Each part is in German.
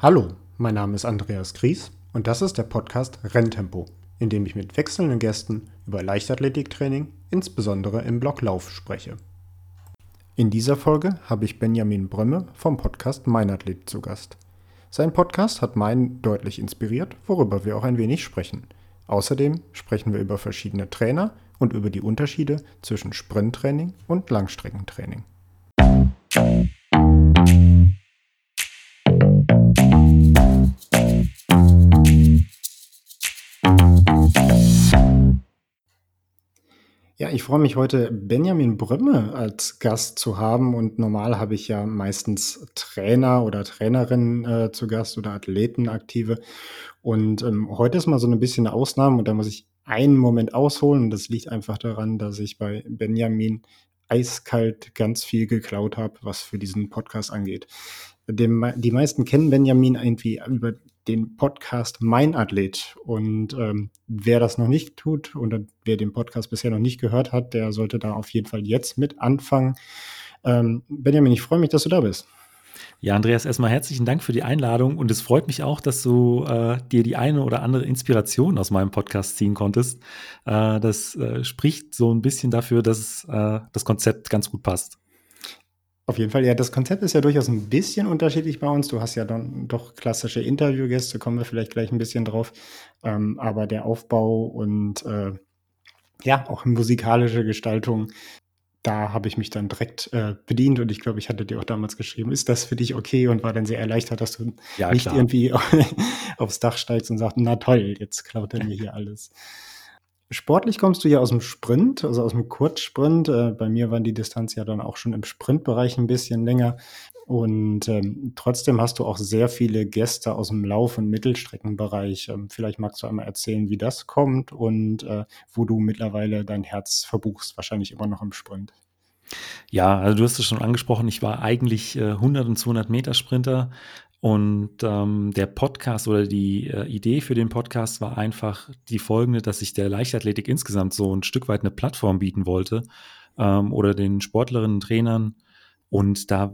Hallo, mein Name ist Andreas Gries und das ist der Podcast Renntempo, in dem ich mit wechselnden Gästen über Leichtathletiktraining, insbesondere im Block Lauf, spreche. In dieser Folge habe ich Benjamin Brömme vom Podcast Mein Athlet zu Gast. Sein Podcast hat meinen deutlich inspiriert, worüber wir auch ein wenig sprechen. Außerdem sprechen wir über verschiedene Trainer und über die Unterschiede zwischen Sprinttraining und Langstreckentraining. Ich freue mich heute, Benjamin Brömme als Gast zu haben. Und normal habe ich ja meistens Trainer oder Trainerinnen äh, zu Gast oder Athleten aktive. Und ähm, heute ist mal so ein bisschen eine Ausnahme und da muss ich einen Moment ausholen. Und das liegt einfach daran, dass ich bei Benjamin eiskalt ganz viel geklaut habe, was für diesen Podcast angeht. Dem, die meisten kennen Benjamin irgendwie über den Podcast Mein Athlet. Und ähm, wer das noch nicht tut oder wer den Podcast bisher noch nicht gehört hat, der sollte da auf jeden Fall jetzt mit anfangen. Ähm, Benjamin, ich freue mich, dass du da bist. Ja, Andreas, erstmal herzlichen Dank für die Einladung und es freut mich auch, dass du äh, dir die eine oder andere Inspiration aus meinem Podcast ziehen konntest. Äh, das äh, spricht so ein bisschen dafür, dass äh, das Konzept ganz gut passt. Auf jeden Fall, ja, das Konzept ist ja durchaus ein bisschen unterschiedlich bei uns. Du hast ja dann doch klassische Interviewgäste, kommen wir vielleicht gleich ein bisschen drauf. Ähm, aber der Aufbau und äh, ja, auch musikalische Gestaltung, da habe ich mich dann direkt äh, bedient und ich glaube, ich hatte dir auch damals geschrieben, ist das für dich okay und war dann sehr erleichtert, dass du ja, nicht klar. irgendwie aufs Dach steigst und sagst, na toll, jetzt klaut er mir hier alles. Sportlich kommst du ja aus dem Sprint, also aus dem Kurzsprint. Äh, bei mir waren die Distanz ja dann auch schon im Sprintbereich ein bisschen länger. Und ähm, trotzdem hast du auch sehr viele Gäste aus dem Lauf- und Mittelstreckenbereich. Ähm, vielleicht magst du einmal erzählen, wie das kommt und äh, wo du mittlerweile dein Herz verbuchst. Wahrscheinlich immer noch im Sprint. Ja, also du hast es schon angesprochen, ich war eigentlich äh, 100 und 200 Meter Sprinter, und ähm, der Podcast oder die äh, Idee für den Podcast war einfach die folgende, dass ich der Leichtathletik insgesamt so ein Stück weit eine Plattform bieten wollte ähm, oder den Sportlerinnen, Trainern. Und da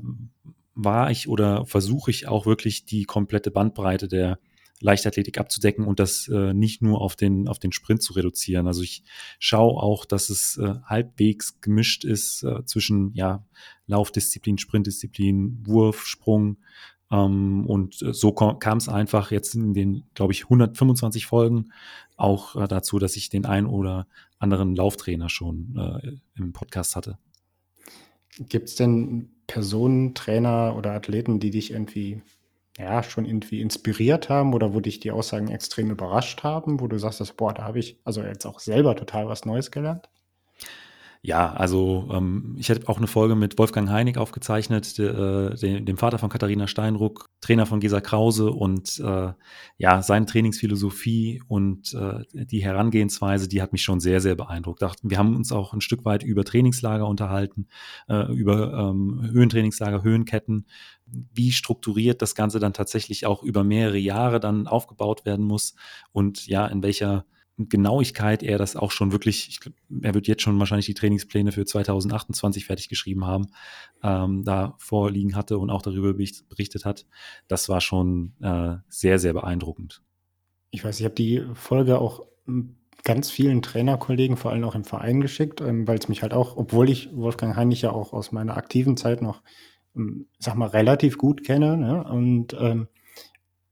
war ich oder versuche ich auch wirklich die komplette Bandbreite der Leichtathletik abzudecken und das äh, nicht nur auf den, auf den Sprint zu reduzieren. Also ich schaue auch, dass es äh, halbwegs gemischt ist äh, zwischen ja, Laufdisziplin, Sprintdisziplin, Wurf, Sprung, ähm, und äh, so kam es einfach jetzt in den, glaube ich, 125 Folgen auch äh, dazu, dass ich den einen oder anderen Lauftrainer schon äh, im Podcast hatte. Gibt es denn Personen, Trainer oder Athleten, die dich irgendwie ja, schon irgendwie inspiriert haben oder wo dich die Aussagen extrem überrascht haben, wo du sagst, dass, boah, da habe ich also jetzt auch selber total was Neues gelernt? Ja, also ähm, ich hätte auch eine Folge mit Wolfgang Heinig aufgezeichnet, de, äh, de, dem Vater von Katharina Steinruck, Trainer von Gesa Krause und äh, ja, seine Trainingsphilosophie und äh, die Herangehensweise, die hat mich schon sehr, sehr beeindruckt. Wir haben uns auch ein Stück weit über Trainingslager unterhalten, äh, über ähm, Höhentrainingslager, Höhenketten, wie strukturiert das Ganze dann tatsächlich auch über mehrere Jahre dann aufgebaut werden muss und ja, in welcher Genauigkeit er das auch schon wirklich, ich er wird jetzt schon wahrscheinlich die Trainingspläne für 2028 fertig geschrieben haben, ähm, da vorliegen hatte und auch darüber berichtet hat. Das war schon äh, sehr, sehr beeindruckend. Ich weiß, ich habe die Folge auch ganz vielen Trainerkollegen, vor allem auch im Verein geschickt, ähm, weil es mich halt auch, obwohl ich Wolfgang Heinrich ja auch aus meiner aktiven Zeit noch, ähm, sag mal, relativ gut kenne ne? und ähm,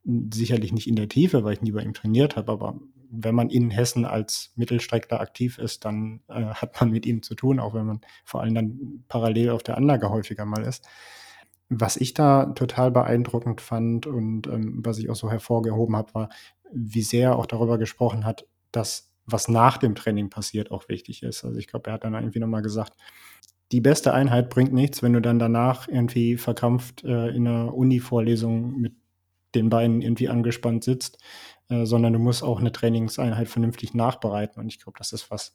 sicherlich nicht in der Tiefe, weil ich nie bei ihm trainiert habe, aber wenn man in Hessen als Mittelstreckler aktiv ist, dann äh, hat man mit ihm zu tun, auch wenn man vor allem dann parallel auf der Anlage häufiger mal ist. Was ich da total beeindruckend fand und ähm, was ich auch so hervorgehoben habe, war, wie sehr er auch darüber gesprochen hat, dass was nach dem Training passiert, auch wichtig ist. Also ich glaube, er hat dann irgendwie nochmal gesagt, die beste Einheit bringt nichts, wenn du dann danach irgendwie verkrampft äh, in einer Uni-Vorlesung mit den Beinen irgendwie angespannt sitzt. Äh, sondern du musst auch eine Trainingseinheit vernünftig nachbereiten. Und ich glaube, das ist was,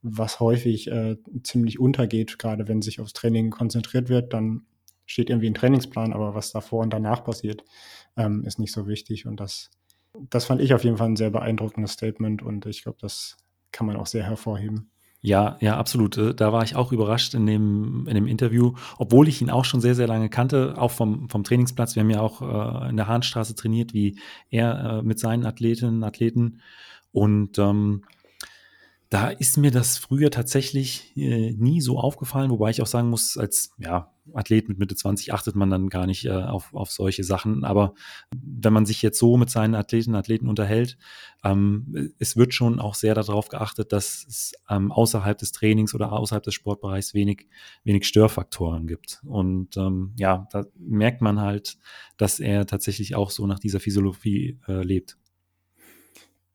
was häufig äh, ziemlich untergeht, gerade wenn sich aufs Training konzentriert wird, dann steht irgendwie ein Trainingsplan, aber was davor und danach passiert, ähm, ist nicht so wichtig. Und das, das fand ich auf jeden Fall ein sehr beeindruckendes Statement und ich glaube, das kann man auch sehr hervorheben. Ja, ja, absolut. Äh, da war ich auch überrascht in dem, in dem Interview, obwohl ich ihn auch schon sehr, sehr lange kannte, auch vom, vom Trainingsplatz. Wir haben ja auch äh, in der Hahnstraße trainiert, wie er äh, mit seinen Athletinnen, Athleten. Und ähm, da ist mir das früher tatsächlich äh, nie so aufgefallen, wobei ich auch sagen muss, als ja, Athlet mit Mitte 20 achtet man dann gar nicht äh, auf, auf solche Sachen. Aber wenn man sich jetzt so mit seinen Athletinnen und Athleten unterhält, ähm, es wird schon auch sehr darauf geachtet, dass es ähm, außerhalb des Trainings oder außerhalb des Sportbereichs wenig, wenig Störfaktoren gibt. Und ähm, ja, da merkt man halt, dass er tatsächlich auch so nach dieser Physiologie äh, lebt.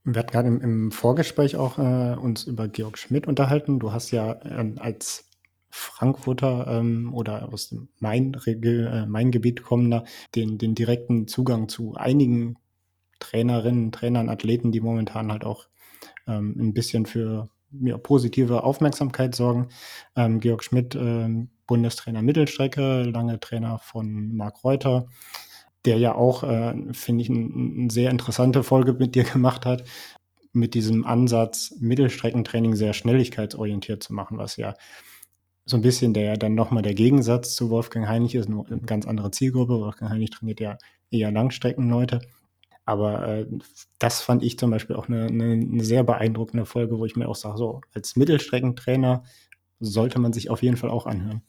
Wir hatten gerade im, im Vorgespräch auch äh, uns über Georg Schmidt unterhalten. Du hast ja äh, als Frankfurter ähm, oder aus dem Main, äh, Main-Gebiet kommender den, den direkten Zugang zu einigen Trainerinnen, Trainern, Athleten, die momentan halt auch ähm, ein bisschen für ja, positive Aufmerksamkeit sorgen. Ähm, Georg Schmidt, ähm, Bundestrainer Mittelstrecke, lange Trainer von Marc Reuter, der ja auch, äh, finde ich, eine ein sehr interessante Folge mit dir gemacht hat, mit diesem Ansatz, Mittelstreckentraining sehr schnelligkeitsorientiert zu machen, was ja so ein bisschen der dann nochmal der Gegensatz zu Wolfgang Heinig ist, eine ganz andere Zielgruppe. Wolfgang Heinig trainiert ja eher Langstreckenleute. Aber äh, das fand ich zum Beispiel auch eine, eine, eine sehr beeindruckende Folge, wo ich mir auch sage, so als Mittelstreckentrainer sollte man sich auf jeden Fall auch anhören.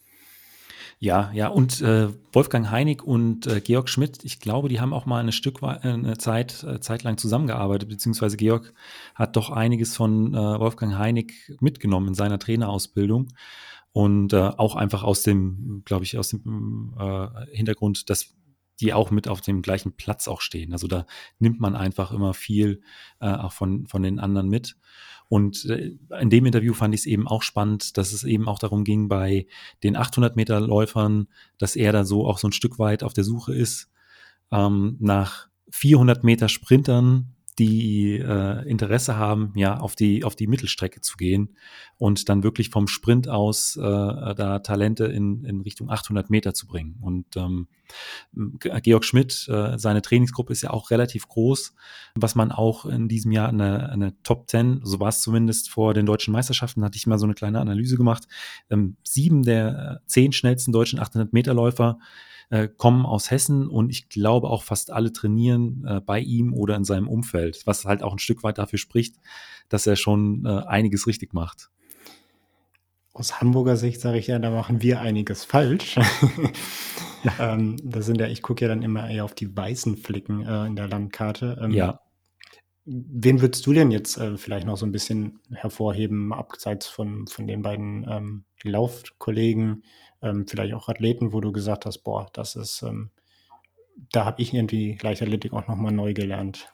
Ja, ja, und äh, Wolfgang Heinig und äh, Georg Schmidt, ich glaube, die haben auch mal eine Stück äh, eine Zeit, äh, Zeit lang zusammengearbeitet, beziehungsweise Georg hat doch einiges von äh, Wolfgang Heinig mitgenommen in seiner Trainerausbildung. Und äh, auch einfach aus dem, glaube ich, aus dem äh, Hintergrund, dass die auch mit auf dem gleichen Platz auch stehen. Also da nimmt man einfach immer viel äh, auch von, von den anderen mit. Und äh, in dem Interview fand ich es eben auch spannend, dass es eben auch darum ging, bei den 800 Meter Läufern, dass er da so auch so ein Stück weit auf der Suche ist ähm, nach 400 Meter Sprintern, die äh, Interesse haben, ja, auf die, auf die Mittelstrecke zu gehen und dann wirklich vom Sprint aus äh, da Talente in, in Richtung 800 Meter zu bringen. Und ähm, Georg Schmidt, äh, seine Trainingsgruppe ist ja auch relativ groß, was man auch in diesem Jahr eine, eine Top 10, so war es zumindest vor den deutschen Meisterschaften, hatte ich mal so eine kleine Analyse gemacht. Ähm, sieben der zehn schnellsten deutschen 800 Meter Läufer äh, kommen aus Hessen und ich glaube auch fast alle trainieren äh, bei ihm oder in seinem Umfeld, was halt auch ein Stück weit dafür spricht, dass er schon äh, einiges richtig macht. Aus Hamburger Sicht sage ich ja, da machen wir einiges falsch. ja. ähm, das sind ja, ich gucke ja dann immer eher auf die weißen Flicken äh, in der Landkarte. Ähm, ja. Wen würdest du denn jetzt äh, vielleicht noch so ein bisschen hervorheben, abseits von, von den beiden ähm, Laufkollegen, ähm, vielleicht auch Athleten, wo du gesagt hast, boah, das ist, ähm, da habe ich irgendwie Leichtathletik auch nochmal neu gelernt.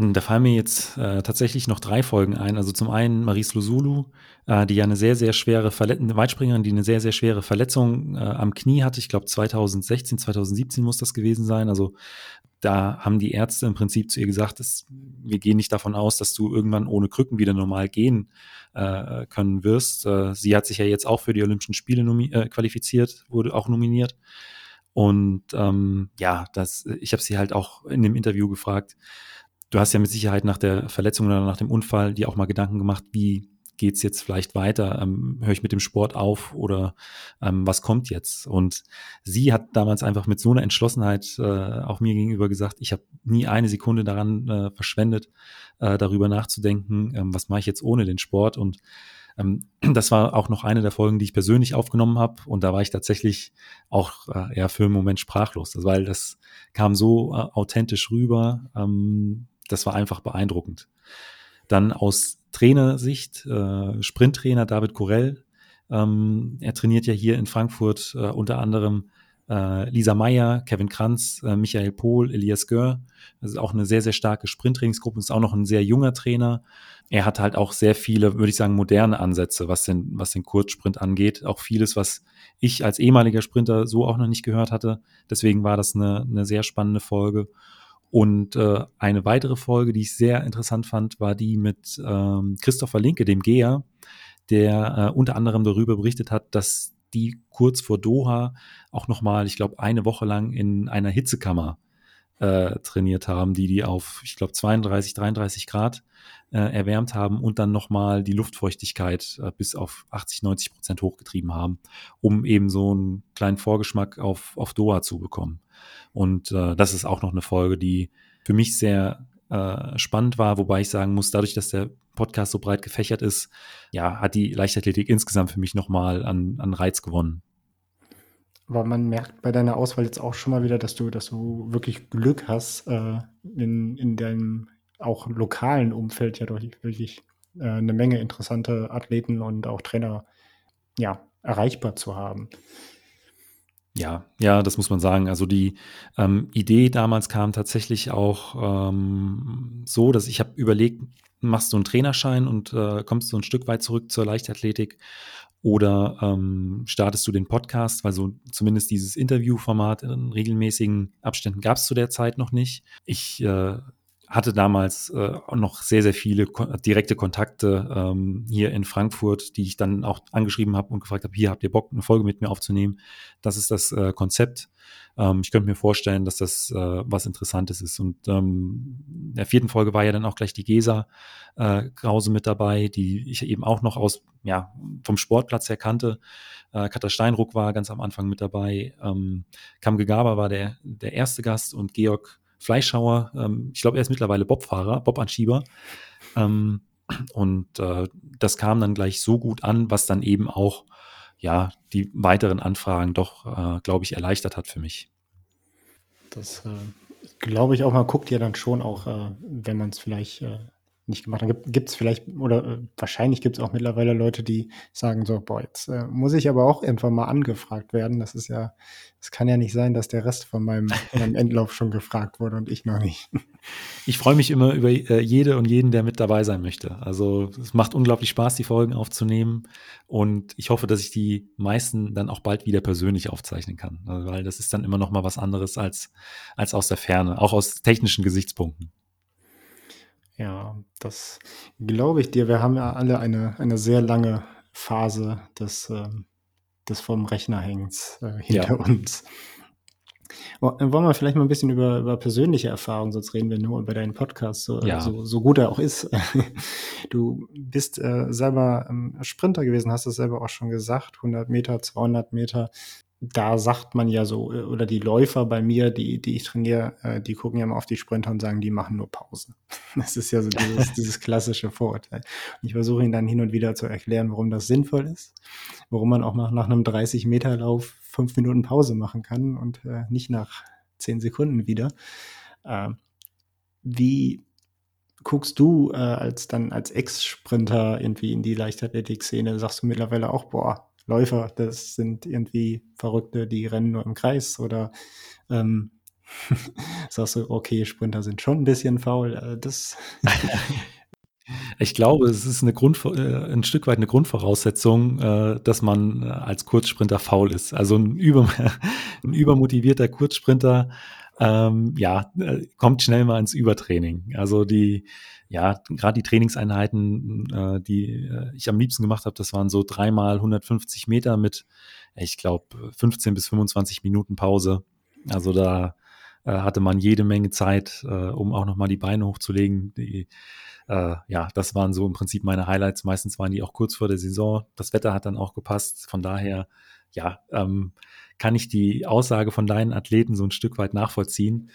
Da fallen mir jetzt äh, tatsächlich noch drei Folgen ein. Also zum einen Maris Losulu, äh, die ja eine sehr, sehr schwere Verletzung, Weitspringerin, die eine sehr, sehr schwere Verletzung äh, am Knie hatte. Ich glaube 2016, 2017 muss das gewesen sein. Also da haben die Ärzte im Prinzip zu ihr gesagt, dass, wir gehen nicht davon aus, dass du irgendwann ohne Krücken wieder normal gehen äh, können wirst. Äh, sie hat sich ja jetzt auch für die Olympischen Spiele äh, qualifiziert, wurde auch nominiert. Und ähm, ja, das, ich habe sie halt auch in dem Interview gefragt. Du hast ja mit Sicherheit nach der Verletzung oder nach dem Unfall dir auch mal Gedanken gemacht, wie geht es jetzt vielleicht weiter? Ähm, Höre ich mit dem Sport auf oder ähm, was kommt jetzt? Und sie hat damals einfach mit so einer Entschlossenheit äh, auch mir gegenüber gesagt, ich habe nie eine Sekunde daran äh, verschwendet, äh, darüber nachzudenken, ähm, was mache ich jetzt ohne den Sport? Und ähm, das war auch noch eine der Folgen, die ich persönlich aufgenommen habe. Und da war ich tatsächlich auch äh, ja, für einen Moment sprachlos, weil das kam so äh, authentisch rüber. Ähm, das war einfach beeindruckend. Dann aus Trainersicht, äh, Sprinttrainer David Corell. Ähm, er trainiert ja hier in Frankfurt äh, unter anderem äh, Lisa Meyer, Kevin Kranz, äh, Michael Pohl, Elias Gör. Das ist auch eine sehr, sehr starke Sprinttrainingsgruppe, ist auch noch ein sehr junger Trainer. Er hat halt auch sehr viele, würde ich sagen, moderne Ansätze, was den, was den Kurzsprint angeht. Auch vieles, was ich als ehemaliger Sprinter so auch noch nicht gehört hatte. Deswegen war das eine, eine sehr spannende Folge. Und äh, eine weitere Folge, die ich sehr interessant fand, war die mit ähm, Christopher Linke, dem Geher, der äh, unter anderem darüber berichtet hat, dass die kurz vor Doha auch nochmal, ich glaube, eine Woche lang in einer Hitzekammer äh, trainiert haben, die die auf, ich glaube, 32, 33 Grad äh, erwärmt haben und dann nochmal die Luftfeuchtigkeit äh, bis auf 80, 90 Prozent hochgetrieben haben, um eben so einen kleinen Vorgeschmack auf, auf Doha zu bekommen. Und äh, das ist auch noch eine Folge, die für mich sehr äh, spannend war, wobei ich sagen muss, dadurch, dass der Podcast so breit gefächert ist, ja, hat die Leichtathletik insgesamt für mich nochmal an, an Reiz gewonnen. Aber man merkt bei deiner Auswahl jetzt auch schon mal wieder, dass du, dass du wirklich Glück hast, äh, in, in deinem auch lokalen Umfeld ja doch wirklich äh, eine Menge interessante Athleten und auch Trainer ja, erreichbar zu haben. Ja, ja, das muss man sagen. Also die ähm, Idee damals kam tatsächlich auch ähm, so, dass ich habe überlegt, machst du einen Trainerschein und äh, kommst du ein Stück weit zurück zur Leichtathletik oder ähm, startest du den Podcast, weil so zumindest dieses Interviewformat in regelmäßigen Abständen gab es zu der Zeit noch nicht. Ich äh, hatte damals äh, noch sehr, sehr viele ko direkte Kontakte ähm, hier in Frankfurt, die ich dann auch angeschrieben habe und gefragt habe, hier habt ihr Bock, eine Folge mit mir aufzunehmen. Das ist das äh, Konzept. Ähm, ich könnte mir vorstellen, dass das äh, was Interessantes ist. Und ähm, in der vierten Folge war ja dann auch gleich die Gesa äh, Krause mit dabei, die ich eben auch noch aus, ja, vom Sportplatz her kannte. Äh, Katha Steinruck war ganz am Anfang mit dabei. Ähm, Kam Gegaba war der, der erste Gast und Georg Fleischhauer. Ähm, ich glaube, er ist mittlerweile Bobfahrer, Bobanschieber. Ähm, und äh, das kam dann gleich so gut an, was dann eben auch ja die weiteren Anfragen doch, äh, glaube ich, erleichtert hat für mich. Das äh, glaube ich auch, man guckt ja dann schon auch, äh, wenn man es vielleicht äh, nicht gemacht haben. Gibt es vielleicht, oder äh, wahrscheinlich gibt es auch mittlerweile Leute, die sagen so, boah, jetzt äh, muss ich aber auch irgendwann mal angefragt werden. Das ist ja, es kann ja nicht sein, dass der Rest von meinem, meinem Endlauf schon gefragt wurde und ich noch nicht. Ich freue mich immer über äh, jede und jeden, der mit dabei sein möchte. Also es macht unglaublich Spaß, die Folgen aufzunehmen und ich hoffe, dass ich die meisten dann auch bald wieder persönlich aufzeichnen kann, weil das ist dann immer noch mal was anderes als, als aus der Ferne, auch aus technischen Gesichtspunkten. Ja, das glaube ich dir. Wir haben ja alle eine, eine sehr lange Phase des, ähm, des vom Rechner Hängens äh, hinter ja. uns. Wollen wir vielleicht mal ein bisschen über, über persönliche Erfahrungen, sonst reden wir nur über deinen Podcast, so, ja. so, so gut er auch ist. Du bist äh, selber ähm, Sprinter gewesen, hast es selber auch schon gesagt, 100 Meter, 200 Meter da sagt man ja so, äh, oder die Läufer bei mir, die, die ich trainiere, äh, die gucken ja mal auf die Sprinter und sagen, die machen nur Pause. Das ist ja so dieses, dieses klassische Vorurteil. Und ich versuche ihnen dann hin und wieder zu erklären, warum das sinnvoll ist, warum man auch mal nach einem 30-Meter-Lauf fünf Minuten Pause machen kann und äh, nicht nach zehn Sekunden wieder. Äh, wie guckst du äh, als dann als Ex-Sprinter irgendwie in die Leichtathletik-Szene? Sagst du mittlerweile auch, boah, Läufer, das sind irgendwie Verrückte, die rennen nur im Kreis oder ähm, sagst du, okay, Sprinter sind schon ein bisschen faul. Äh, das Ich glaube, es ist eine Grund, äh, ein Stück weit eine Grundvoraussetzung, äh, dass man als Kurzsprinter faul ist. Also ein, über, ein übermotivierter Kurzsprinter, ähm, ja, kommt schnell mal ins Übertraining. Also die, ja, gerade die Trainingseinheiten, äh, die äh, ich am liebsten gemacht habe, das waren so dreimal 150 Meter mit, ich glaube, 15 bis 25 Minuten Pause. Also da äh, hatte man jede Menge Zeit, äh, um auch nochmal die Beine hochzulegen. Die, äh, ja, das waren so im Prinzip meine Highlights. Meistens waren die auch kurz vor der Saison. Das Wetter hat dann auch gepasst. Von daher, ja, ähm, kann ich die Aussage von deinen Athleten so ein Stück weit nachvollziehen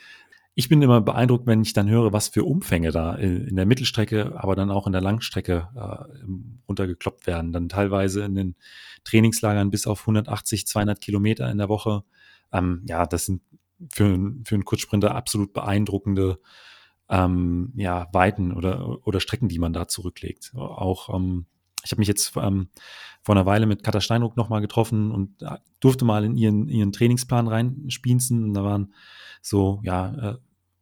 ich bin immer beeindruckt, wenn ich dann höre, was für Umfänge da in der Mittelstrecke, aber dann auch in der Langstrecke äh, runtergekloppt werden. Dann teilweise in den Trainingslagern bis auf 180, 200 Kilometer in der Woche. Ähm, ja, das sind für, für einen Kurzsprinter absolut beeindruckende ähm, ja, Weiten oder, oder Strecken, die man da zurücklegt. Auch ähm, ich habe mich jetzt ähm, vor einer Weile mit Katha Steinruck nochmal getroffen und äh, durfte mal in ihren, ihren Trainingsplan reinspienzen. Und da waren so, ja,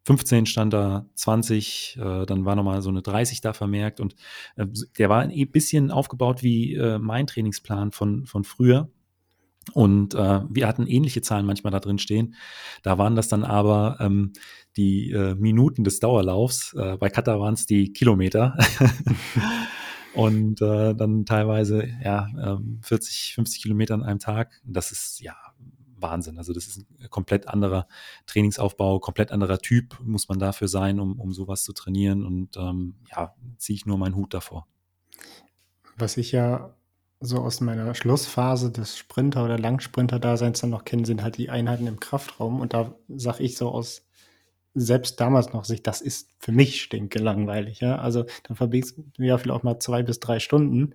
15 äh, stand da, 20, äh, dann war nochmal so eine 30 da vermerkt und äh, der war ein bisschen aufgebaut wie äh, mein Trainingsplan von, von früher. Und wir hatten ähnliche Zahlen manchmal da drin stehen. Da waren das dann aber ähm, die Minuten des Dauerlaufs. Bei Kata waren es die Kilometer. und äh, dann teilweise ja, 40, ähm, 50 Kilometer an einem Tag. Das ist ja Wahnsinn. Also das ist ein komplett anderer Trainingsaufbau, komplett anderer Typ muss man dafür sein, um, um sowas zu trainieren. Und ähm, ja, ziehe ich nur meinen Hut davor. Was ich ja so aus meiner Schlussphase des Sprinter- oder Langsprinter-Daseins dann noch kenne, sind halt die Einheiten im Kraftraum. Und da sage ich so aus selbst damals noch sich, das ist für mich stinke langweilig. Ja? Also dann verbringst du ja vielleicht auch mal zwei bis drei Stunden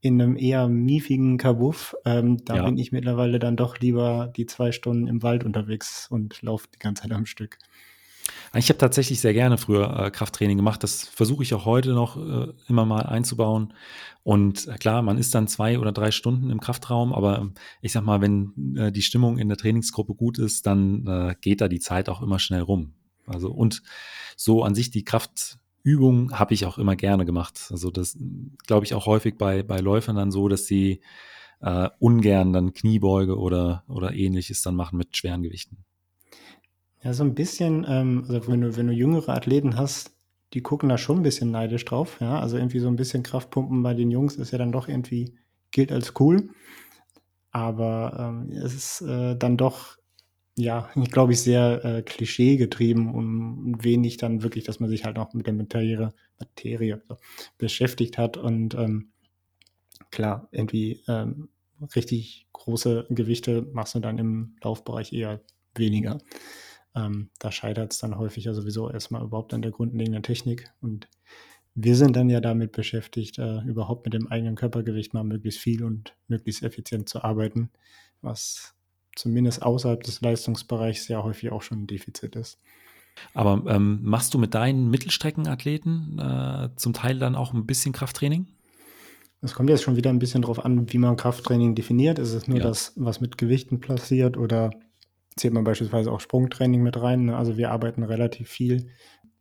in einem eher miefigen Kabuff. Ähm, da ja. bin ich mittlerweile dann doch lieber die zwei Stunden im Wald unterwegs und laufe die ganze Zeit am Stück. Ich habe tatsächlich sehr gerne früher äh, Krafttraining gemacht. Das versuche ich auch heute noch äh, immer mal einzubauen. Und äh, klar, man ist dann zwei oder drei Stunden im Kraftraum, aber ähm, ich sag mal, wenn äh, die Stimmung in der Trainingsgruppe gut ist, dann äh, geht da die Zeit auch immer schnell rum. Also und so an sich die Kraftübung habe ich auch immer gerne gemacht. Also das glaube ich auch häufig bei, bei Läufern dann so, dass sie äh, ungern dann Kniebeuge oder, oder ähnliches dann machen mit schweren Gewichten. Ja, so ein bisschen, ähm, also wenn du, wenn du jüngere Athleten hast, die gucken da schon ein bisschen neidisch drauf, ja. Also irgendwie so ein bisschen Kraftpumpen bei den Jungs ist ja dann doch irgendwie, gilt als cool. Aber ähm, es ist äh, dann doch, ja, ich glaube ich, sehr äh, Klischee getrieben und wenig dann wirklich, dass man sich halt auch mit der Materie, Materie so, beschäftigt hat. Und ähm, klar, irgendwie ähm, richtig große Gewichte machst du dann im Laufbereich eher weniger. Ähm, da scheitert es dann häufig ja sowieso erstmal überhaupt an der grundlegenden Technik. Und wir sind dann ja damit beschäftigt, äh, überhaupt mit dem eigenen Körpergewicht mal möglichst viel und möglichst effizient zu arbeiten, was zumindest außerhalb des Leistungsbereichs ja häufig auch schon ein Defizit ist. Aber ähm, machst du mit deinen Mittelstreckenathleten äh, zum Teil dann auch ein bisschen Krafttraining? Es kommt jetzt schon wieder ein bisschen darauf an, wie man Krafttraining definiert. Ist es nur ja. das, was mit Gewichten passiert oder zählt man beispielsweise auch Sprungtraining mit rein. Ne? Also wir arbeiten relativ viel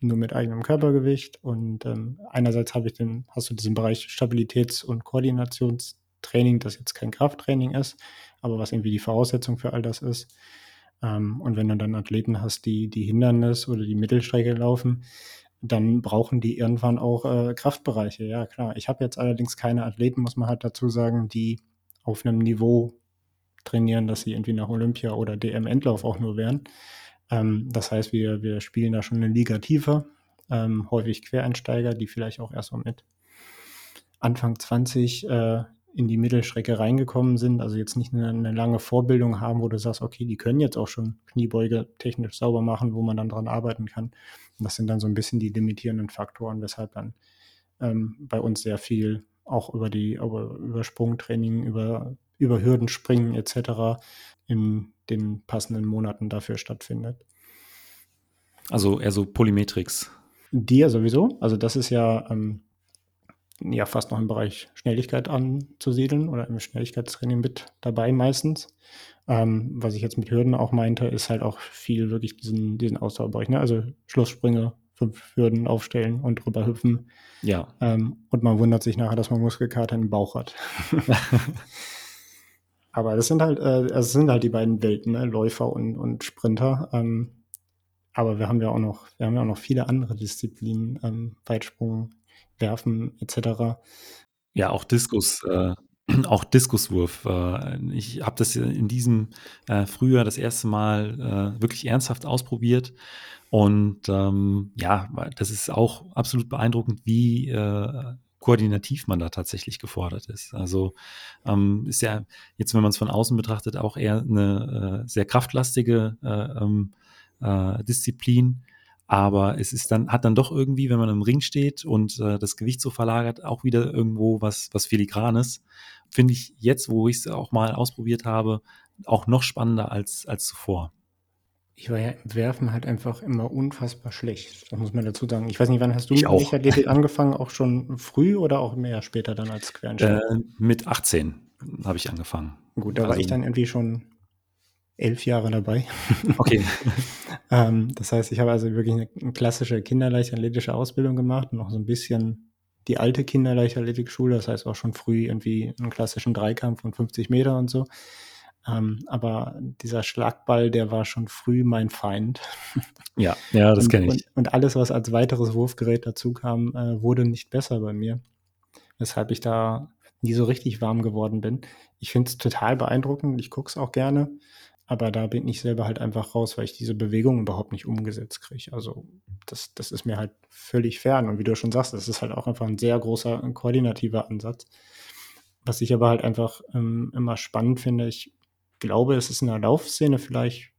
nur mit eigenem Körpergewicht und ähm, einerseits habe ich den, hast du diesen Bereich Stabilitäts- und Koordinationstraining, das jetzt kein Krafttraining ist, aber was irgendwie die Voraussetzung für all das ist. Ähm, und wenn du dann Athleten hast, die die Hindernis oder die Mittelstrecke laufen, dann brauchen die irgendwann auch äh, Kraftbereiche. Ja, klar. Ich habe jetzt allerdings keine Athleten, muss man halt dazu sagen, die auf einem Niveau trainieren, dass sie irgendwie nach Olympia oder DM-Endlauf auch nur wären. Ähm, das heißt, wir, wir spielen da schon eine Liga tiefer, ähm, häufig Quereinsteiger, die vielleicht auch erst mal mit Anfang 20 äh, in die Mittelstrecke reingekommen sind, also jetzt nicht eine, eine, lange Vorbildung haben, wo du sagst, okay, die können jetzt auch schon Kniebeuge technisch sauber machen, wo man dann dran arbeiten kann. Und das sind dann so ein bisschen die limitierenden Faktoren, weshalb dann ähm, bei uns sehr viel auch über die über, über Sprungtraining, über über Hürden springen etc. in den passenden Monaten dafür stattfindet. Also eher so Polymetrix. Die ja sowieso. Also das ist ja, ähm, ja fast noch im Bereich Schnelligkeit anzusiedeln oder im Schnelligkeitstraining mit dabei meistens. Ähm, was ich jetzt mit Hürden auch meinte, ist halt auch viel wirklich diesen, diesen Ausdauerbereich. Ne? Also Schlusssprünge, fünf Hürden aufstellen und drüber hüpfen. Ja. Ähm, und man wundert sich nachher, dass man Muskelkater im Bauch hat. Aber das sind halt, äh, das sind halt die beiden Welten, ne? Läufer und, und Sprinter. Ähm, aber wir haben ja auch noch, wir haben ja auch noch viele andere Disziplinen, ähm, Weitsprung, Werfen etc. Ja, auch Diskus, äh, auch Diskuswurf. Äh, ich habe das in diesem äh, Frühjahr das erste Mal äh, wirklich ernsthaft ausprobiert. Und ähm, ja, das ist auch absolut beeindruckend, wie äh, koordinativ man da tatsächlich gefordert ist. Also ähm, ist ja jetzt, wenn man es von außen betrachtet, auch eher eine äh, sehr kraftlastige äh, ähm, äh, Disziplin. Aber es ist dann, hat dann doch irgendwie, wenn man im Ring steht und äh, das Gewicht so verlagert, auch wieder irgendwo was, was Filigranes. Finde ich jetzt, wo ich es auch mal ausprobiert habe, auch noch spannender als, als zuvor. Ich war ja im Werfen halt einfach immer unfassbar schlecht. Das muss man dazu sagen. Ich weiß nicht, wann hast du ich mit Leichtathletik angefangen? Auch schon früh oder auch mehr später dann als Quereinsteiger? Äh, mit 18 habe ich angefangen. Gut, da also, war ich dann irgendwie schon elf Jahre dabei. Okay. ähm, das heißt, ich habe also wirklich eine, eine klassische kinderleichtathletische Ausbildung gemacht und noch so ein bisschen die alte Kinderleichtathletikschule. Das heißt auch schon früh irgendwie einen klassischen Dreikampf von 50 Meter und so. Ähm, aber dieser Schlagball, der war schon früh mein Feind. Ja, ja, das kenne ich. Und, und, alles, was als weiteres Wurfgerät dazu kam, äh, wurde nicht besser bei mir. Weshalb ich da nie so richtig warm geworden bin. Ich finde es total beeindruckend. Ich gucke es auch gerne. aber da bin ich selber halt einfach raus, weil ich diese Bewegung überhaupt nicht umgesetzt kriege. Also das, das ist mir halt völlig fern. Und wie du schon sagst, das ist halt auch einfach ein sehr großer koordinativer Ansatz. Was ich aber halt einfach ähm, immer spannend finde, ich glaube, es ist in der Laufszene vielleicht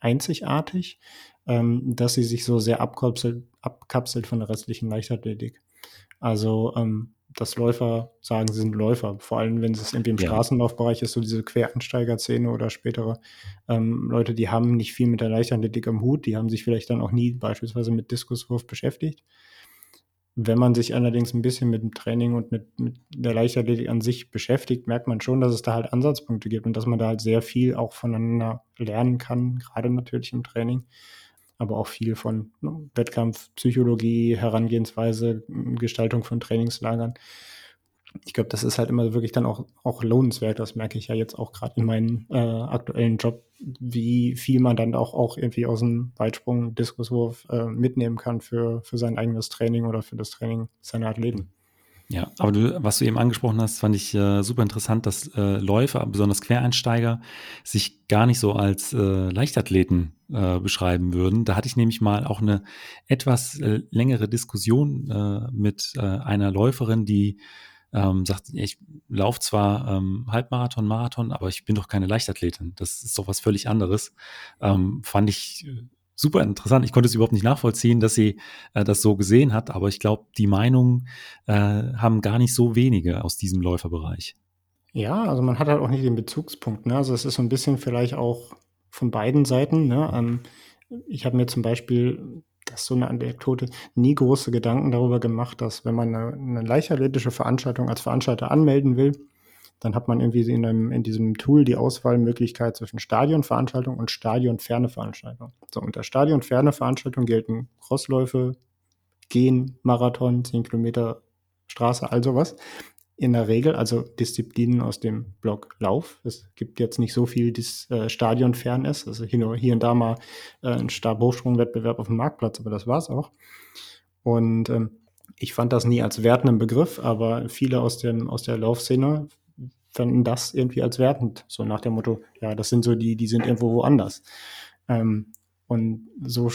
einzigartig, ähm, dass sie sich so sehr abkapselt, abkapselt von der restlichen Leichtathletik. Also ähm, dass Läufer sagen, sie sind Läufer. Vor allem, wenn es irgendwie im ja. Straßenlaufbereich ist, so diese Quereinsteiger-Szene oder spätere ähm, Leute, die haben nicht viel mit der Leichtathletik am Hut, die haben sich vielleicht dann auch nie beispielsweise mit Diskuswurf beschäftigt. Wenn man sich allerdings ein bisschen mit dem Training und mit, mit der Leichtathletik an sich beschäftigt, merkt man schon, dass es da halt Ansatzpunkte gibt und dass man da halt sehr viel auch voneinander lernen kann, gerade natürlich im Training aber auch viel von ne, Wettkampfpsychologie, Herangehensweise, Gestaltung von Trainingslagern. Ich glaube, das ist halt immer wirklich dann auch, auch lohnenswert. Das merke ich ja jetzt auch gerade in meinem äh, aktuellen Job, wie viel man dann auch, auch irgendwie aus dem Weitsprung, Diskuswurf äh, mitnehmen kann für, für sein eigenes Training oder für das Training seiner Athleten. Ja, aber du, was du eben angesprochen hast, fand ich äh, super interessant, dass äh, Läufer, besonders Quereinsteiger, sich gar nicht so als äh, Leichtathleten äh, beschreiben würden. Da hatte ich nämlich mal auch eine etwas äh, längere Diskussion äh, mit einer Läuferin, die ähm, sagt, ich laufe zwar ähm, Halbmarathon, Marathon, aber ich bin doch keine Leichtathletin. Das ist doch was völlig anderes. Ähm, fand ich äh, super interessant. Ich konnte es überhaupt nicht nachvollziehen, dass sie äh, das so gesehen hat, aber ich glaube, die Meinungen äh, haben gar nicht so wenige aus diesem Läuferbereich. Ja, also man hat halt auch nicht den Bezugspunkt. Ne? Also es ist so ein bisschen vielleicht auch von beiden Seiten. Ne? Ähm, ich habe mir zum Beispiel, das ist so eine Anekdote, nie große Gedanken darüber gemacht, dass wenn man eine, eine leichtathletische Veranstaltung als Veranstalter anmelden will, dann hat man irgendwie in, einem, in diesem Tool die Auswahlmöglichkeit zwischen Stadionveranstaltung und stadionferne Veranstaltung. So, unter stadionferne Veranstaltung gelten Crossläufe, Gehen, Marathon, 10 Kilometer Straße, all sowas. In der Regel, also Disziplinen aus dem Block Lauf. Es gibt jetzt nicht so viel, das äh, stadionfern ist. Also hier, hier und da mal äh, ein Stabhochsprungwettbewerb auf dem Marktplatz, aber das war's auch. Und ähm, ich fand das nie als wertenden Begriff, aber viele aus, dem, aus der Laufszene fanden das irgendwie als wertend. So nach dem Motto, ja, das sind so die, die sind irgendwo woanders. Ähm, und so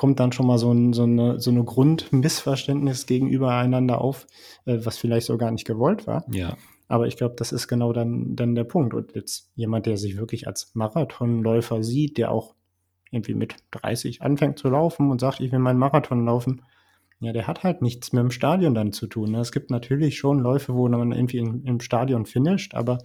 kommt dann schon mal so, ein, so eine, so eine Grundmissverständnis gegenüber einander auf, äh, was vielleicht so gar nicht gewollt war. Ja. Aber ich glaube, das ist genau dann, dann der Punkt. Und jetzt jemand, der sich wirklich als Marathonläufer sieht, der auch irgendwie mit 30 anfängt zu laufen und sagt, ich will meinen Marathon laufen, ja, der hat halt nichts mit dem Stadion dann zu tun. Ne? Es gibt natürlich schon Läufe, wo man irgendwie in, im Stadion finisht, aber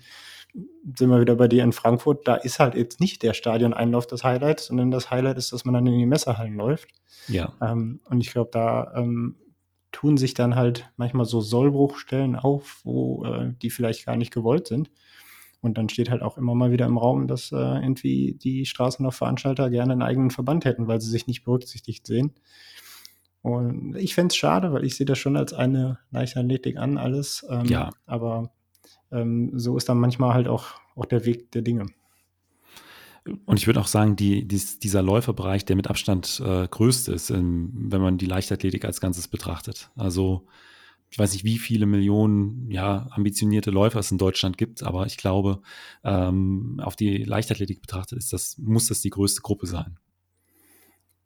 sind wir wieder bei dir in Frankfurt, da ist halt jetzt nicht der Stadion-Einlauf das Highlight, sondern das Highlight ist, dass man dann in die Messerhallen läuft. Ja. Ähm, und ich glaube, da ähm, tun sich dann halt manchmal so Sollbruchstellen auf, wo äh, die vielleicht gar nicht gewollt sind. Und dann steht halt auch immer mal wieder im Raum, dass äh, irgendwie die Straßenlaufveranstalter gerne einen eigenen Verband hätten, weil sie sich nicht berücksichtigt sehen. Und ich fände es schade, weil ich sehe das schon als eine Leichtathletik an, alles. Ähm, ja. Aber ähm, so ist dann manchmal halt auch, auch der Weg der Dinge. Und ich würde auch sagen, die, dies, dieser Läuferbereich, der mit Abstand äh, größte ist, ähm, wenn man die Leichtathletik als Ganzes betrachtet. Also ich weiß nicht, wie viele Millionen ja, ambitionierte Läufer es in Deutschland gibt, aber ich glaube, ähm, auf die Leichtathletik betrachtet ist das, muss das die größte Gruppe sein.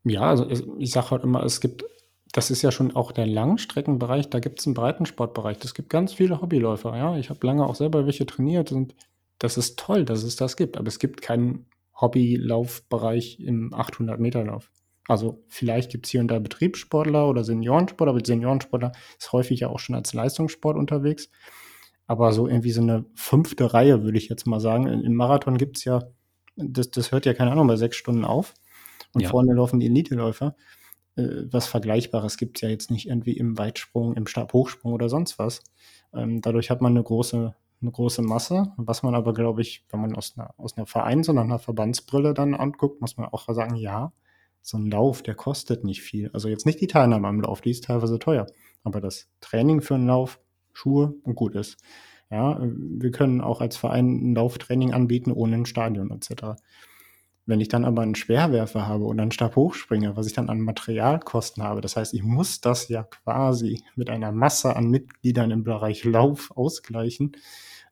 Ja, also ich sage halt immer, es gibt das ist ja schon auch der Langstreckenbereich, da gibt es einen Breitensportbereich. Es gibt ganz viele Hobbyläufer, ja. Ich habe lange auch selber welche trainiert und das ist toll, dass es das gibt. Aber es gibt keinen Hobbylaufbereich im 800-Meter-Lauf. Also vielleicht gibt es hier und da Betriebssportler oder Seniorensportler, aber Seniorensportler ist häufig ja auch schon als Leistungssport unterwegs. Aber so irgendwie so eine fünfte Reihe, würde ich jetzt mal sagen. Im Marathon gibt es ja, das, das hört ja keine Ahnung bei sechs Stunden auf. Und ja. vorne laufen die Elite-Läufer. Äh, was Vergleichbares gibt es ja jetzt nicht irgendwie im Weitsprung, im Stabhochsprung oder sonst was. Ähm, dadurch hat man eine große, eine große Masse, was man aber, glaube ich, wenn man aus einer, aus einer Vereins- oder einer Verbandsbrille dann anguckt, muss man auch sagen, ja, so ein Lauf, der kostet nicht viel. Also jetzt nicht die Teilnahme am Lauf, die ist teilweise teuer, aber das Training für einen Lauf, Schuhe und gut ist. Ja, wir können auch als Verein ein Lauftraining anbieten ohne ein Stadion etc. Wenn ich dann aber einen Schwerwerfer habe oder einen Stabhochspringer, was ich dann an Materialkosten habe, das heißt, ich muss das ja quasi mit einer Masse an Mitgliedern im Bereich Lauf ausgleichen,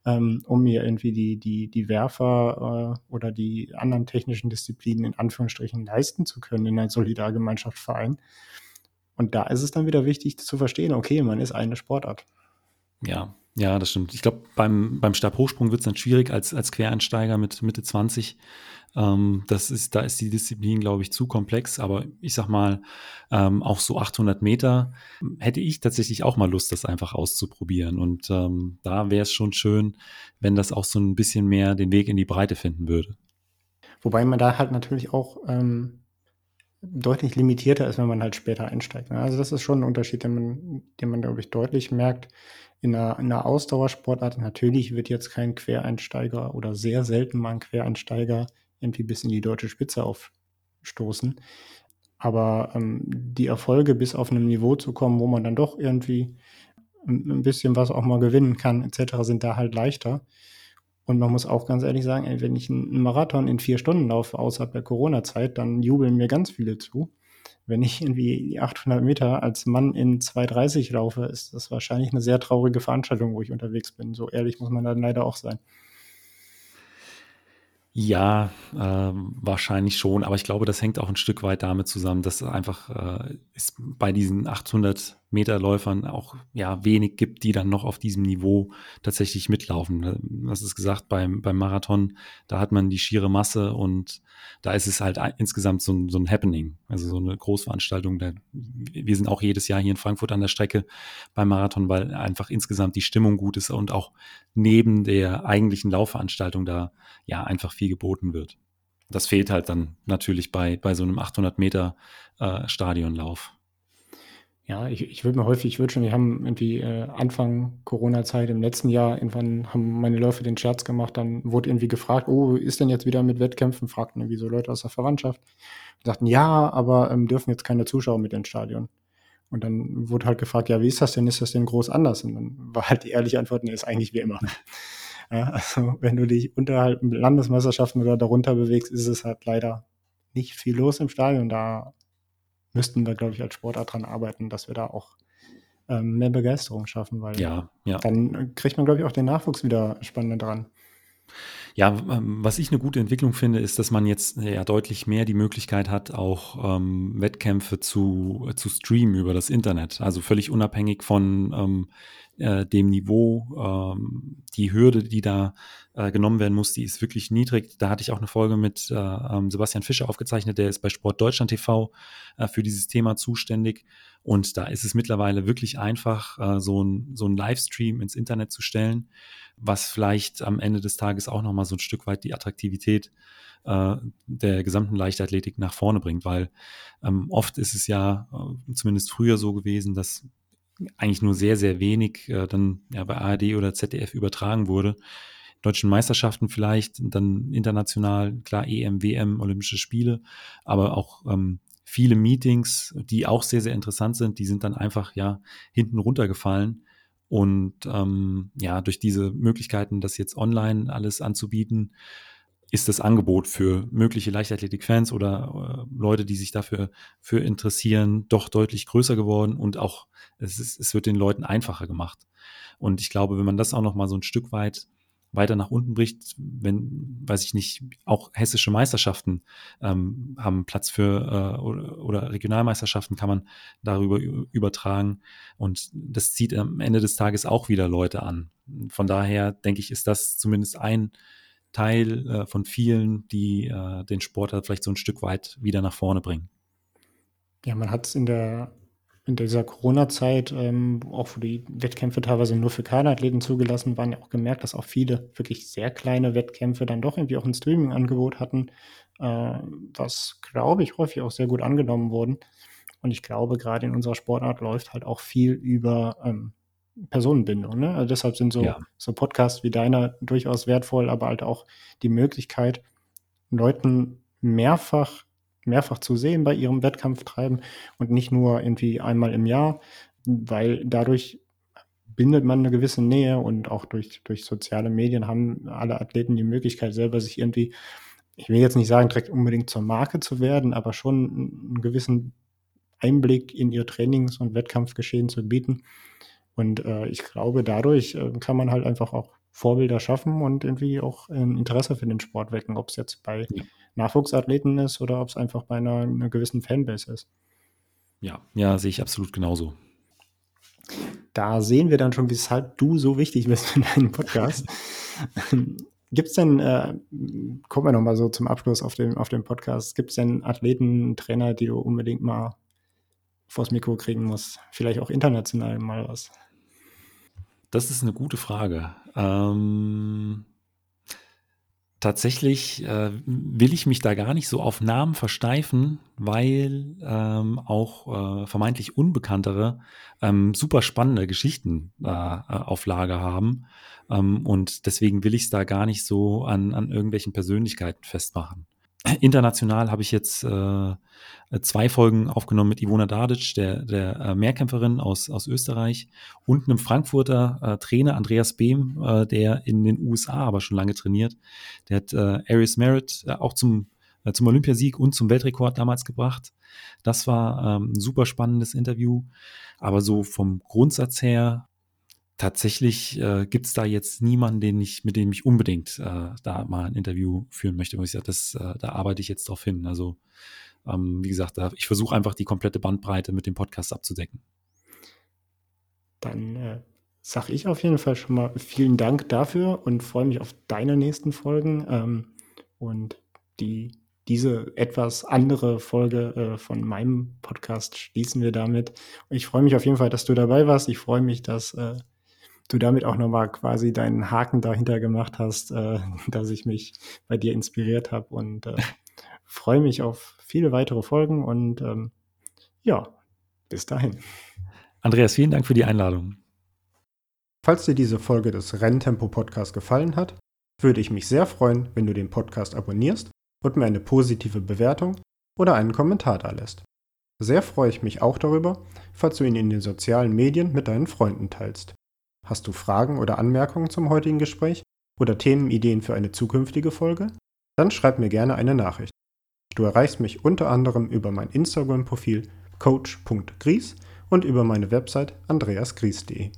ähm, um mir irgendwie die, die, die Werfer äh, oder die anderen technischen Disziplinen in Anführungsstrichen leisten zu können in einer Solidargemeinschaftsverein. Und da ist es dann wieder wichtig zu verstehen, okay, man ist eine Sportart. Ja, ja, das stimmt. Ich glaube, beim, beim Stabhochsprung wird es dann schwierig als, als Quereinsteiger mit Mitte 20. Ähm, das ist, da ist die Disziplin, glaube ich, zu komplex. Aber ich sag mal, ähm, auch so 800 Meter hätte ich tatsächlich auch mal Lust, das einfach auszuprobieren. Und ähm, da wäre es schon schön, wenn das auch so ein bisschen mehr den Weg in die Breite finden würde. Wobei man da halt natürlich auch ähm, deutlich limitierter ist, wenn man halt später einsteigt. Ne? Also das ist schon ein Unterschied, den man, den man glaube ich, deutlich merkt. In einer, in einer Ausdauersportart natürlich wird jetzt kein Quereinsteiger oder sehr selten mal ein Quereinsteiger irgendwie bis in die deutsche Spitze aufstoßen. Aber ähm, die Erfolge bis auf einem Niveau zu kommen, wo man dann doch irgendwie ein bisschen was auch mal gewinnen kann, etc., sind da halt leichter. Und man muss auch ganz ehrlich sagen, ey, wenn ich einen Marathon in vier Stunden laufe, außerhalb der Corona-Zeit, dann jubeln mir ganz viele zu. Wenn ich irgendwie 800 Meter als Mann in 2,30 laufe, ist das wahrscheinlich eine sehr traurige Veranstaltung, wo ich unterwegs bin. So ehrlich muss man dann leider auch sein. Ja, äh, wahrscheinlich schon, aber ich glaube, das hängt auch ein Stück weit damit zusammen, dass einfach äh, es bei diesen 800 Meter Läufern auch ja wenig gibt, die dann noch auf diesem Niveau tatsächlich mitlaufen. Du hast es gesagt, beim, beim Marathon, da hat man die schiere Masse und da ist es halt insgesamt so ein, so ein Happening, also so eine Großveranstaltung. Da, wir sind auch jedes Jahr hier in Frankfurt an der Strecke beim Marathon, weil einfach insgesamt die Stimmung gut ist und auch neben der eigentlichen Laufveranstaltung da ja einfach viel geboten wird. Das fehlt halt dann natürlich bei, bei so einem 800 Meter äh, Stadionlauf. Ja, ich, ich würde mir häufig, schon, wir haben irgendwie äh, Anfang Corona-Zeit im letzten Jahr, irgendwann haben meine Läufe den Scherz gemacht, dann wurde irgendwie gefragt, oh, ist denn jetzt wieder mit Wettkämpfen? Fragten irgendwie so Leute aus der Verwandtschaft. Und sagten, ja, aber ähm, dürfen jetzt keine Zuschauer mit ins Stadion. Und dann wurde halt gefragt, ja, wie ist das denn? Ist das denn groß anders? Und dann war halt die ehrliche Antwort, nee, ist eigentlich wie immer. ja, also wenn du dich unterhalb Landesmeisterschaften oder darunter bewegst, ist es halt leider nicht viel los im Stadion. Da müssten wir, glaube ich, als Sportart dran arbeiten, dass wir da auch ähm, mehr Begeisterung schaffen, weil ja, ja. dann kriegt man, glaube ich, auch den Nachwuchs wieder spannender dran. Ja, ähm, was ich eine gute Entwicklung finde, ist, dass man jetzt ja deutlich mehr die Möglichkeit hat, auch ähm, Wettkämpfe zu, zu streamen über das Internet. Also völlig unabhängig von ähm, äh, dem Niveau. Ähm, die Hürde, die da äh, genommen werden muss, die ist wirklich niedrig. Da hatte ich auch eine Folge mit äh, ähm, Sebastian Fischer aufgezeichnet, der ist bei Sport Deutschland TV äh, für dieses Thema zuständig. Und da ist es mittlerweile wirklich einfach, äh, so ein, so ein Livestream ins Internet zu stellen, was vielleicht am Ende des Tages auch nochmal so ein Stück weit die Attraktivität äh, der gesamten Leichtathletik nach vorne bringt, weil ähm, oft ist es ja äh, zumindest früher so gewesen, dass eigentlich nur sehr, sehr wenig äh, dann ja, bei ARD oder ZDF übertragen wurde. Deutschen Meisterschaften vielleicht, dann international, klar, EM, WM, Olympische Spiele, aber auch ähm, viele Meetings, die auch sehr, sehr interessant sind, die sind dann einfach ja hinten runtergefallen. Und ähm, ja, durch diese Möglichkeiten, das jetzt online alles anzubieten, ist das Angebot für mögliche Leichtathletik-Fans oder äh, Leute, die sich dafür für interessieren, doch deutlich größer geworden und auch es, ist, es wird den Leuten einfacher gemacht. Und ich glaube, wenn man das auch noch mal so ein Stück weit weiter nach unten bricht, wenn, weiß ich nicht, auch hessische Meisterschaften ähm, haben Platz für äh, oder, oder Regionalmeisterschaften kann man darüber übertragen und das zieht am Ende des Tages auch wieder Leute an. Von daher denke ich, ist das zumindest ein Teil äh, von vielen, die äh, den Sport halt vielleicht so ein Stück weit wieder nach vorne bringen. Ja, man hat es in der in dieser Corona-Zeit, ähm, auch wo die Wettkämpfe teilweise nur für Kaderathleten zugelassen waren, ja auch gemerkt, dass auch viele wirklich sehr kleine Wettkämpfe dann doch irgendwie auch ein Streaming-Angebot hatten, äh, was, glaube ich, häufig auch sehr gut angenommen wurden. Und ich glaube, gerade in unserer Sportart läuft halt auch viel über ähm, Personenbindung. Ne? Also deshalb sind so, ja. so Podcasts wie deiner durchaus wertvoll, aber halt auch die Möglichkeit, Leuten mehrfach, mehrfach zu sehen bei ihrem Wettkampf treiben und nicht nur irgendwie einmal im Jahr, weil dadurch bindet man eine gewisse Nähe und auch durch, durch soziale Medien haben alle Athleten die Möglichkeit, selber sich irgendwie, ich will jetzt nicht sagen, direkt unbedingt zur Marke zu werden, aber schon einen gewissen Einblick in ihr Trainings- und Wettkampfgeschehen zu bieten. Und äh, ich glaube, dadurch äh, kann man halt einfach auch Vorbilder schaffen und irgendwie auch ein Interesse für den Sport wecken, ob es jetzt bei ja. Nachwuchsathleten ist oder ob es einfach bei einer, einer gewissen Fanbase ist. Ja, ja, sehe ich absolut genauso. Da sehen wir dann schon, weshalb du so wichtig bist in deinem Podcast. Gibt es denn, äh, kommen wir nochmal so zum Abschluss auf dem, auf dem Podcast, gibt es denn Athleten, Trainer, die du unbedingt mal vors Mikro kriegen musst? Vielleicht auch international mal was? Das ist eine gute Frage. Ähm, tatsächlich äh, will ich mich da gar nicht so auf Namen versteifen, weil ähm, auch äh, vermeintlich Unbekanntere ähm, super spannende Geschichten äh, auf Lager haben. Ähm, und deswegen will ich es da gar nicht so an, an irgendwelchen Persönlichkeiten festmachen. International habe ich jetzt äh, zwei Folgen aufgenommen mit Ivona Dadic, der, der äh, Mehrkämpferin aus, aus Österreich, und einem Frankfurter äh, Trainer, Andreas Behm, äh, der in den USA aber schon lange trainiert. Der hat äh, Aris Merritt äh, auch zum, äh, zum Olympiasieg und zum Weltrekord damals gebracht. Das war ähm, ein super spannendes Interview. Aber so vom Grundsatz her tatsächlich äh, gibt es da jetzt niemanden, den ich, mit dem ich unbedingt äh, da mal ein Interview führen möchte. Ich sage, das, äh, da arbeite ich jetzt drauf hin. Also ähm, wie gesagt, da, ich versuche einfach die komplette Bandbreite mit dem Podcast abzudecken. Dann äh, sage ich auf jeden Fall schon mal vielen Dank dafür und freue mich auf deine nächsten Folgen. Ähm, und die, diese etwas andere Folge äh, von meinem Podcast schließen wir damit. Ich freue mich auf jeden Fall, dass du dabei warst. Ich freue mich, dass äh, du damit auch nochmal quasi deinen Haken dahinter gemacht hast, äh, dass ich mich bei dir inspiriert habe und äh, freue mich auf viele weitere Folgen und ähm, ja, bis dahin. Andreas, vielen Dank für die Einladung. Falls dir diese Folge des Renntempo Podcasts gefallen hat, würde ich mich sehr freuen, wenn du den Podcast abonnierst und mir eine positive Bewertung oder einen Kommentar da lässt. Sehr freue ich mich auch darüber, falls du ihn in den sozialen Medien mit deinen Freunden teilst. Hast du Fragen oder Anmerkungen zum heutigen Gespräch oder Themenideen für eine zukünftige Folge? Dann schreib mir gerne eine Nachricht. Du erreichst mich unter anderem über mein Instagram-Profil coach.gries und über meine Website andreasgries.de.